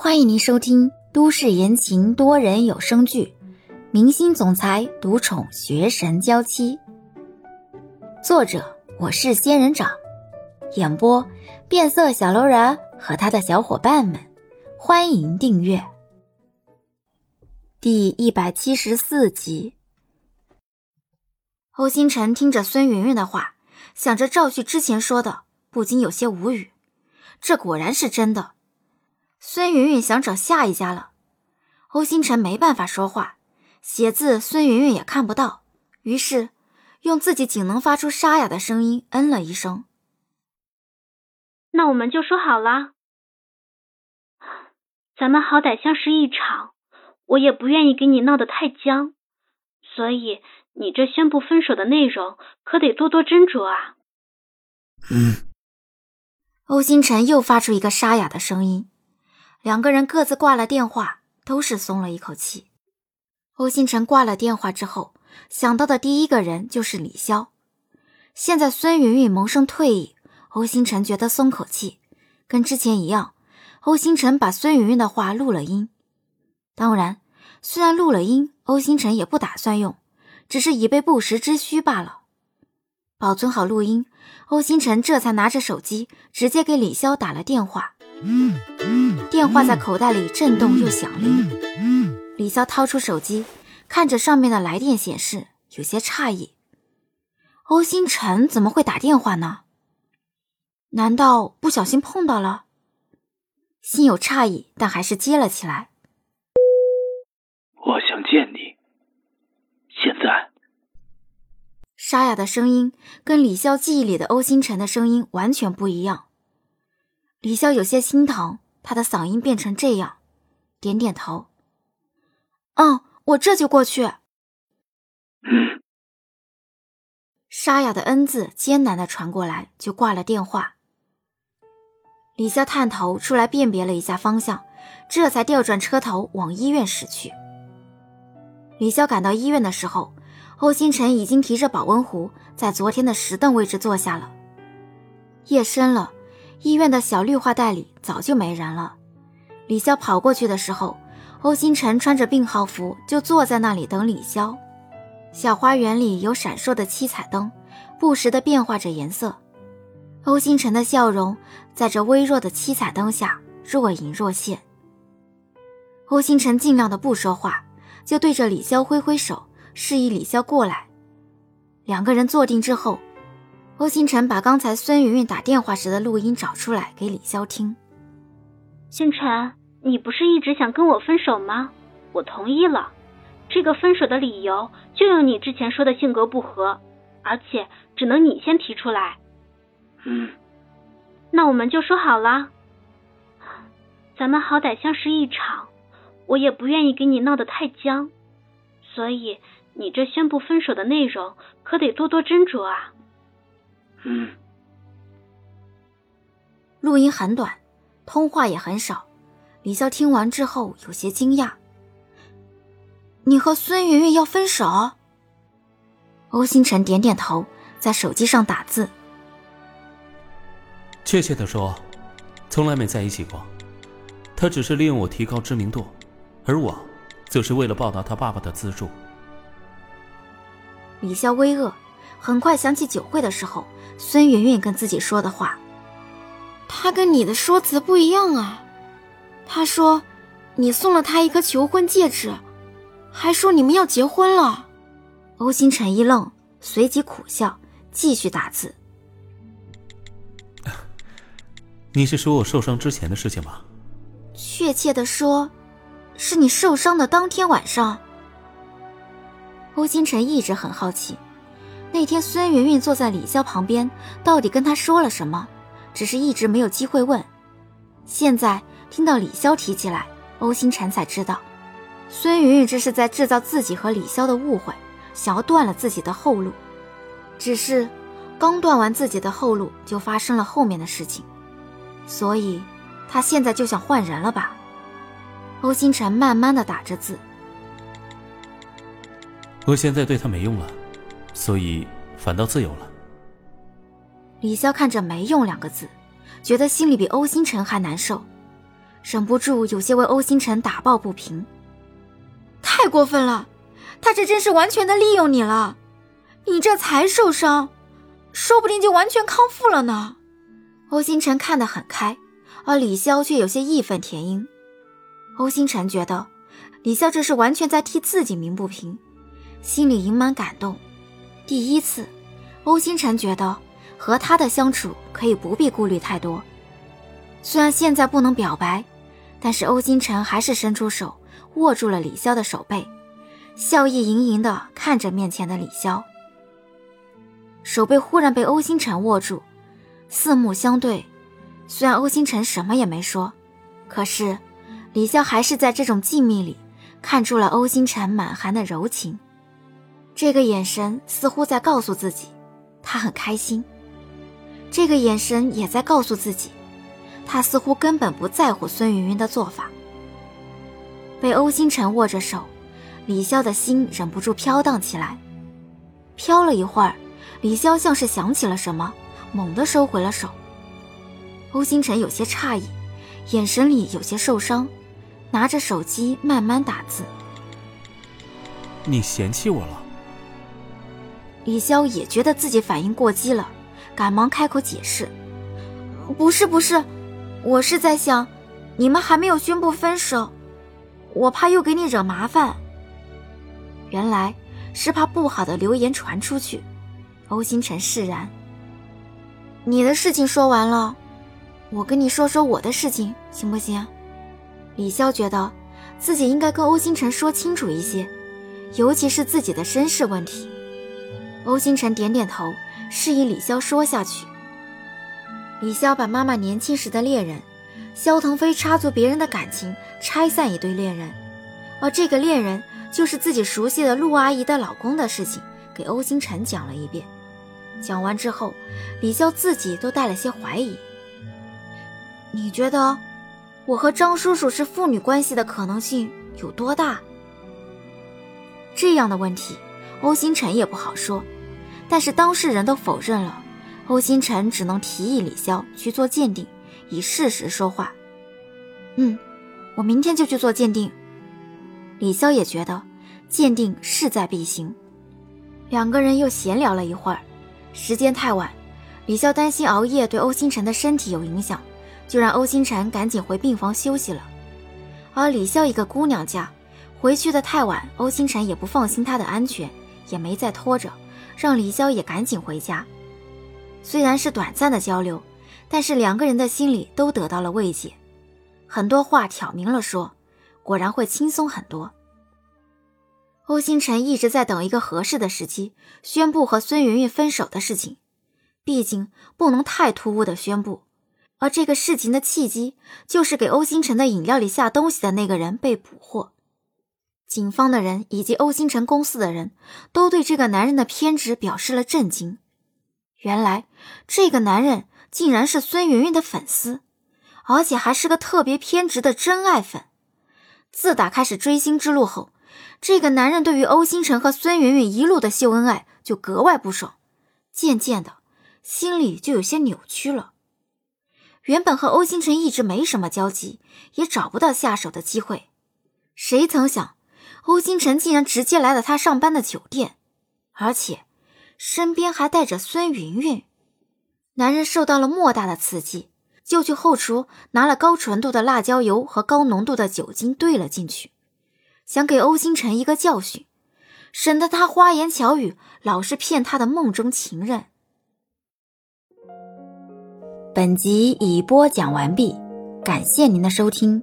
欢迎您收听都市言情多人有声剧《明星总裁独宠学神娇妻》，作者我是仙人掌，演播变色小楼人和他的小伙伴们。欢迎订阅第一百七十四集。欧星辰听着孙云云的话，想着赵旭之前说的，不禁有些无语。这果然是真的。孙云云想找下一家了，欧星辰没办法说话，写字孙云云也看不到，于是用自己仅能发出沙哑的声音嗯了一声。那我们就说好了，咱们好歹相识一场，我也不愿意给你闹得太僵，所以你这宣布分手的内容可得多多斟酌啊。嗯。欧星辰又发出一个沙哑的声音。两个人各自挂了电话，都是松了一口气。欧星辰挂了电话之后，想到的第一个人就是李潇。现在孙云云萌生退意，欧星辰觉得松口气。跟之前一样，欧星辰把孙云云的话录了音。当然，虽然录了音，欧星辰也不打算用，只是以备不时之需罢了。保存好录音，欧星辰这才拿着手机，直接给李潇打了电话。电话在口袋里震动又响了。李潇掏出手机，看着上面的来电显示，有些诧异：欧星辰怎么会打电话呢？难道不小心碰到了？心有诧异，但还是接了起来。我想见你。现在。沙哑的声音跟李潇记忆里的欧星辰的声音完全不一样。李潇有些心疼，他的嗓音变成这样，点点头。嗯，我这就过去。沙哑的“嗯”字艰难的传过来，就挂了电话。李潇探头出来辨别了一下方向，这才调转车头往医院驶去。李潇赶到医院的时候，欧星辰已经提着保温壶在昨天的石凳位置坐下了。夜深了。医院的小绿化带里早就没人了。李潇跑过去的时候，欧星辰穿着病号服就坐在那里等李潇。小花园里有闪烁的七彩灯，不时的变化着颜色。欧星辰的笑容在这微弱的七彩灯下若隐若现。欧星辰尽量的不说话，就对着李潇挥挥手，示意李潇过来。两个人坐定之后。欧星辰把刚才孙云云打电话时的录音找出来给李潇听。星辰，你不是一直想跟我分手吗？我同意了，这个分手的理由就用你之前说的性格不合，而且只能你先提出来。嗯，那我们就说好了，咱们好歹相识一场，我也不愿意给你闹得太僵，所以你这宣布分手的内容可得多多斟酌啊。嗯，录音很短，通话也很少。李潇听完之后有些惊讶：“你和孙云云要分手？”欧星辰点点头，在手机上打字：“确切的说，从来没在一起过。他只是利用我提高知名度，而我，则是为了报答他爸爸的资助。”李潇微愕。很快想起酒会的时候，孙云云跟自己说的话。他跟你的说辞不一样啊。他说，你送了他一颗求婚戒指，还说你们要结婚了。欧星辰一愣，随即苦笑，继续打字。你是说我受伤之前的事情吗？确切的说，是你受伤的当天晚上。欧星辰一直很好奇。那天孙云云坐在李潇旁边，到底跟他说了什么？只是一直没有机会问。现在听到李潇提起来，欧星辰才知道，孙云云这是在制造自己和李潇的误会，想要断了自己的后路。只是刚断完自己的后路，就发生了后面的事情，所以他现在就想换人了吧？欧星辰慢慢的打着字，我现在对他没用了。所以反倒自由了。李潇看着“没用”两个字，觉得心里比欧星辰还难受。忍不住有些为欧星辰打抱不平。太过分了，他这真是完全的利用你了。你这才受伤，说不定就完全康复了呢。欧星辰看得很开，而李潇却有些义愤填膺。欧星辰觉得李潇这是完全在替自己鸣不平，心里隐满感动。第一次，欧星辰觉得和他的相处可以不必顾虑太多。虽然现在不能表白，但是欧星辰还是伸出手握住了李潇的手背，笑意盈盈地看着面前的李潇。手背忽然被欧星辰握住，四目相对。虽然欧星辰什么也没说，可是李潇还是在这种静谧里看出了欧星辰满含的柔情。这个眼神似乎在告诉自己，他很开心。这个眼神也在告诉自己，他似乎根本不在乎孙云云的做法。被欧星辰握着手，李潇的心忍不住飘荡起来，飘了一会儿。李潇像是想起了什么，猛地收回了手。欧星辰有些诧异，眼神里有些受伤，拿着手机慢慢打字。你嫌弃我了？李潇也觉得自己反应过激了，赶忙开口解释：“不是不是，我是在想，你们还没有宣布分手，我怕又给你惹麻烦。”原来是怕不好的流言传出去。欧星辰释然。你的事情说完了，我跟你说说我的事情，行不行？李潇觉得自己应该跟欧星辰说清楚一些，尤其是自己的身世问题。欧星辰点点头，示意李潇说下去。李潇把妈妈年轻时的恋人肖腾飞插足别人的感情，拆散一对恋人，而这个恋人就是自己熟悉的陆阿姨的老公的事情，给欧星辰讲了一遍。讲完之后，李潇自己都带了些怀疑。你觉得我和张叔叔是父女关系的可能性有多大？这样的问题，欧星辰也不好说。但是当事人都否认了，欧星辰只能提议李潇去做鉴定，以事实说话。嗯，我明天就去做鉴定。李潇也觉得鉴定势在必行。两个人又闲聊了一会儿。时间太晚，李潇担心熬夜对欧星辰的身体有影响，就让欧星辰赶紧回病房休息了。而李潇一个姑娘家，回去的太晚，欧星辰也不放心她的安全，也没再拖着，让李潇也赶紧回家。虽然是短暂的交流，但是两个人的心里都得到了慰藉，很多话挑明了说，果然会轻松很多。欧星辰一直在等一个合适的时机宣布和孙云云分手的事情，毕竟不能太突兀的宣布。而这个事情的契机，就是给欧星辰的饮料里下东西的那个人被捕获。警方的人以及欧星辰公司的人都对这个男人的偏执表示了震惊。原来这个男人竟然是孙云云的粉丝，而且还是个特别偏执的真爱粉。自打开始追星之路后。这个男人对于欧星辰和孙云云一路的秀恩爱就格外不爽，渐渐的，心里就有些扭曲了。原本和欧星辰一直没什么交集，也找不到下手的机会，谁曾想，欧星辰竟然直接来了他上班的酒店，而且身边还带着孙云云。男人受到了莫大的刺激，就去后厨拿了高纯度的辣椒油和高浓度的酒精兑了进去。想给欧星辰一个教训，省得他花言巧语，老是骗他的梦中情人。本集已播讲完毕，感谢您的收听。